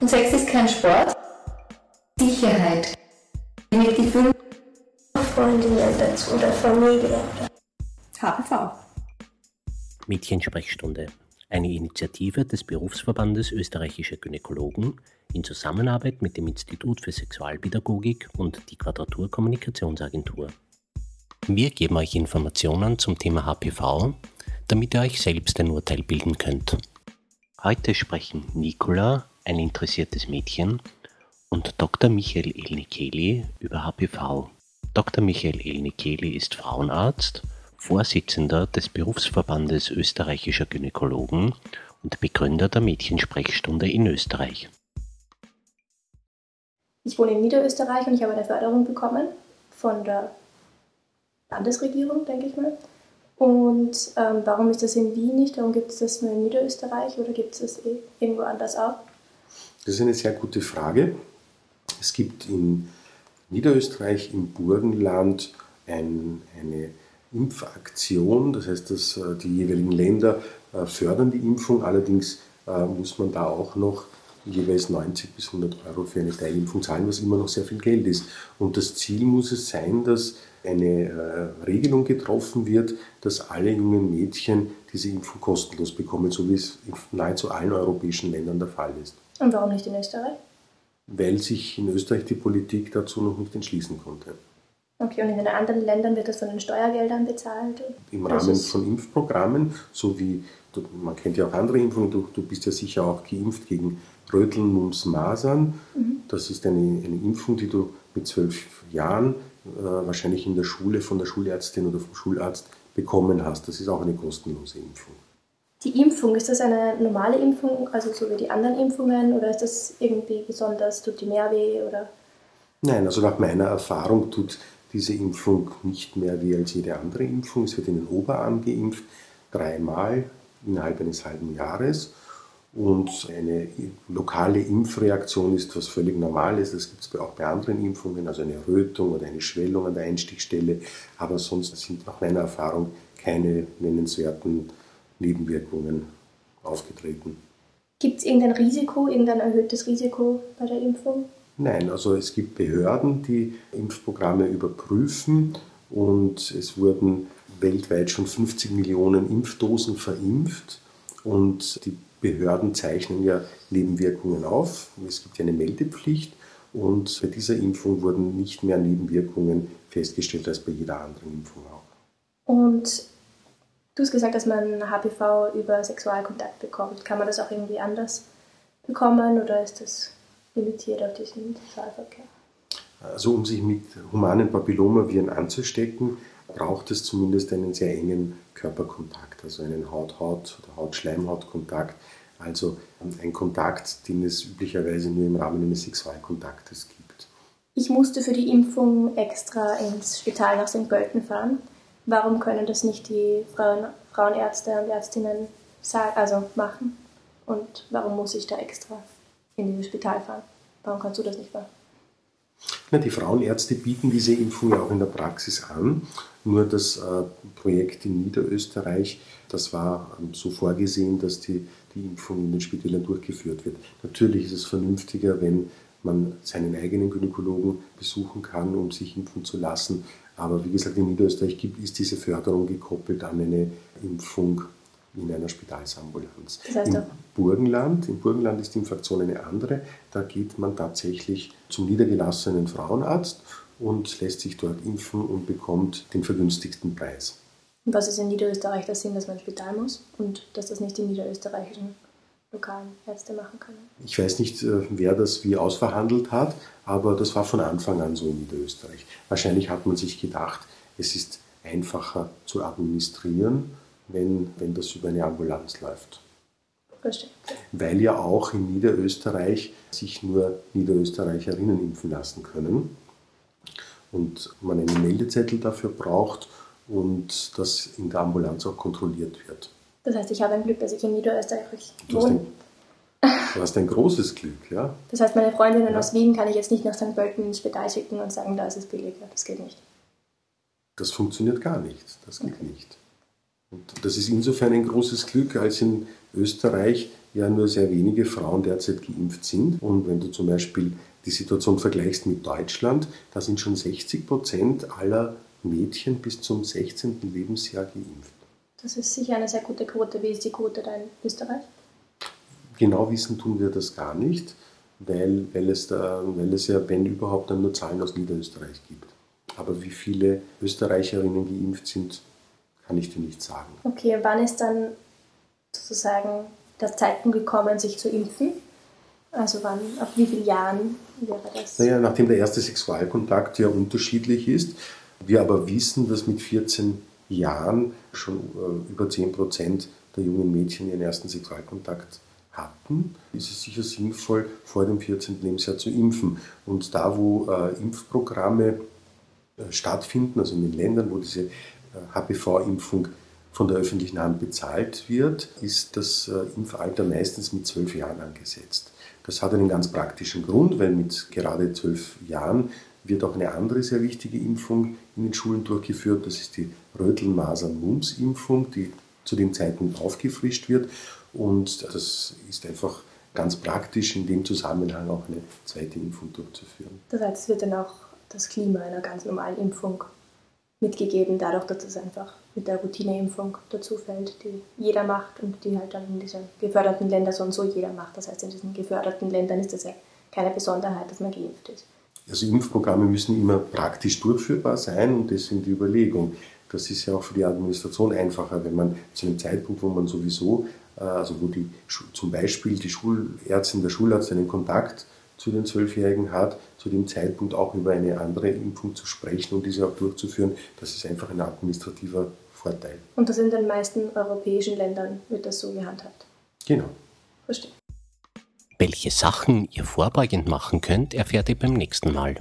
Und Sex ist kein Sport. Sicherheit. Mit Gefühl. Freundinnen dazu oder Familie. HPV. Mädchensprechstunde. Eine Initiative des Berufsverbandes österreichischer Gynäkologen in Zusammenarbeit mit dem Institut für Sexualpädagogik und die Quadratur Kommunikationsagentur. Wir geben euch Informationen zum Thema HPV, damit ihr euch selbst ein Urteil bilden könnt. Heute sprechen Nicola, ein interessiertes Mädchen, und Dr. Michael Elnikeli über HPV. Dr. Michael Elnikeli ist Frauenarzt, Vorsitzender des Berufsverbandes österreichischer Gynäkologen und Begründer der Mädchensprechstunde in Österreich. Ich wohne in Niederösterreich und ich habe eine Förderung bekommen von der Landesregierung, denke ich mal. Und ähm, warum ist das in Wien nicht? Warum gibt es das nur in Niederösterreich oder gibt es das eh irgendwo anders auch? Das ist eine sehr gute Frage. Es gibt in Niederösterreich, im Burgenland ein, eine Impfaktion, das heißt, dass äh, die jeweiligen Länder äh, fördern die Impfung, allerdings äh, muss man da auch noch jeweils 90 bis 100 Euro für eine Teilimpfung zahlen, was immer noch sehr viel Geld ist. Und das Ziel muss es sein, dass eine Regelung getroffen wird, dass alle jungen Mädchen diese Impfung kostenlos bekommen, so wie es in nahezu allen europäischen Ländern der Fall ist. Und warum nicht in Österreich? Weil sich in Österreich die Politik dazu noch nicht entschließen konnte. Okay, und in den anderen Ländern wird das von den Steuergeldern bezahlt? Im Rahmen von Impfprogrammen, so wie, man kennt ja auch andere Impfungen, du, du bist ja sicher auch geimpft gegen Röteln, Mumps, Masern. Mhm. Das ist eine, eine Impfung, die du mit zwölf Jahren äh, wahrscheinlich in der Schule von der Schulärztin oder vom Schularzt bekommen hast. Das ist auch eine kostenlose Impfung. Die Impfung, ist das eine normale Impfung, also so wie die anderen Impfungen, oder ist das irgendwie besonders, tut die mehr weh? Oder? Nein, also nach meiner Erfahrung tut diese Impfung nicht mehr wie als jede andere Impfung. Es wird in den Oberarm geimpft, dreimal innerhalb eines halben Jahres. Und eine lokale Impfreaktion ist was völlig Normales. Das gibt es auch bei anderen Impfungen, also eine Rötung oder eine Schwellung an der Einstichstelle. Aber sonst sind nach meiner Erfahrung keine nennenswerten Nebenwirkungen aufgetreten. Gibt es irgendein Risiko, irgendein erhöhtes Risiko bei der Impfung? Nein, also es gibt Behörden, die Impfprogramme überprüfen und es wurden weltweit schon 50 Millionen Impfdosen verimpft und die Behörden zeichnen ja Nebenwirkungen auf. Es gibt ja eine Meldepflicht und bei dieser Impfung wurden nicht mehr Nebenwirkungen festgestellt als bei jeder anderen Impfung auch. Und du hast gesagt, dass man HPV über Sexualkontakt bekommt. Kann man das auch irgendwie anders bekommen oder ist das limitiert auf diesen Sexualverkehr. Also um sich mit humanen Papillomaviren anzustecken, braucht es zumindest einen sehr engen Körperkontakt, also einen Haut-Haut- oder Haut-Schleimhaut-Kontakt, also ein Kontakt, den es üblicherweise nur im Rahmen eines Sexualkontaktes gibt. Ich musste für die Impfung extra ins Spital nach St. Pölten fahren. Warum können das nicht die Frauen, Frauenärzte und Ärztinnen also machen? Und warum muss ich da extra in dieses Spital fahren. Warum kannst du das nicht machen? Na, die Frauenärzte bieten diese Impfung ja auch in der Praxis an. Nur das äh, Projekt in Niederösterreich, das war ähm, so vorgesehen, dass die, die Impfung in den Spitälern durchgeführt wird. Natürlich ist es vernünftiger, wenn man seinen eigenen Gynäkologen besuchen kann, um sich impfen zu lassen. Aber wie gesagt, in Niederösterreich gibt, ist diese Förderung gekoppelt an eine Impfung in einer Spitalsambulanz. Das heißt Im Burgenland, im Burgenland ist die Infraktion eine andere. Da geht man tatsächlich zum niedergelassenen Frauenarzt und lässt sich dort impfen und bekommt den vergünstigsten Preis. Und was ist in Niederösterreich der Sinn, dass man ins Spital muss und dass das nicht die niederösterreichischen lokalen Ärzte machen können? Ich weiß nicht, äh, wer das wie ausverhandelt hat, aber das war von Anfang an so in Niederösterreich. Wahrscheinlich hat man sich gedacht, es ist einfacher zu administrieren wenn, wenn das über eine Ambulanz läuft. Verstehe. Weil ja auch in Niederösterreich sich nur Niederösterreicherinnen impfen lassen können und man einen Meldezettel dafür braucht und das in der Ambulanz auch kontrolliert wird. Das heißt, ich habe ein Glück, dass ich in Niederösterreich wohne. Du hast ein großes Glück, ja. Das heißt, meine Freundinnen ja. aus Wien kann ich jetzt nicht nach St. Pölten ins Spital schicken und sagen, da ist es billiger. Das geht nicht. Das funktioniert gar nicht. Das geht okay. nicht. Und das ist insofern ein großes Glück, als in Österreich ja nur sehr wenige Frauen derzeit geimpft sind. Und wenn du zum Beispiel die Situation vergleichst mit Deutschland, da sind schon 60 Prozent aller Mädchen bis zum 16. Lebensjahr geimpft. Das ist sicher eine sehr gute Quote. Wie ist die Quote da in Österreich? Genau wissen tun wir das gar nicht, weil, weil, es, da, weil es ja, wenn überhaupt, dann nur Zahlen aus Niederösterreich gibt. Aber wie viele Österreicherinnen geimpft sind, kann ich dir nicht sagen. Okay, wann ist dann sozusagen der Zeitpunkt gekommen, sich zu impfen? Also wann, ab wie vielen Jahren wäre das? Naja, nachdem der erste Sexualkontakt ja unterschiedlich ist, wir aber wissen, dass mit 14 Jahren schon äh, über 10 Prozent der jungen Mädchen ihren ersten Sexualkontakt hatten, ist es sicher sinnvoll, vor dem 14. Lebensjahr zu impfen. Und da, wo äh, Impfprogramme äh, stattfinden, also in den Ländern, wo diese HPV-Impfung von der öffentlichen Hand bezahlt wird, ist das Impfalter meistens mit zwölf Jahren angesetzt. Das hat einen ganz praktischen Grund, weil mit gerade zwölf Jahren wird auch eine andere sehr wichtige Impfung in den Schulen durchgeführt. Das ist die Röteln-Masern-Mumps-Impfung, die zu dem Zeitpunkt aufgefrischt wird. Und das ist einfach ganz praktisch, in dem Zusammenhang auch eine zweite Impfung durchzuführen. Das heißt, es wird dann auch das Klima einer ganz normalen Impfung mitgegeben, dadurch, dass es einfach mit der Routineimpfung dazu fällt, die jeder macht und die halt dann in diesen geförderten Ländern so und so jeder macht. Das heißt, in diesen geförderten Ländern ist das ja keine Besonderheit, dass man geimpft ist. Also Impfprogramme müssen immer praktisch durchführbar sein und deswegen die Überlegung. Das ist ja auch für die Administration einfacher, wenn man zu einem Zeitpunkt, wo man sowieso, äh, also wo die, zum Beispiel die Schulärztin, der Schularzt einen Kontakt zu den Zwölfjährigen hat, zu dem Zeitpunkt auch über eine andere Impfung zu sprechen und diese auch durchzuführen, das ist einfach ein administrativer Vorteil. Und das in den meisten europäischen Ländern wird das so gehandhabt? Genau. Verstehe. Welche Sachen ihr vorbeugend machen könnt, erfährt ihr beim nächsten Mal.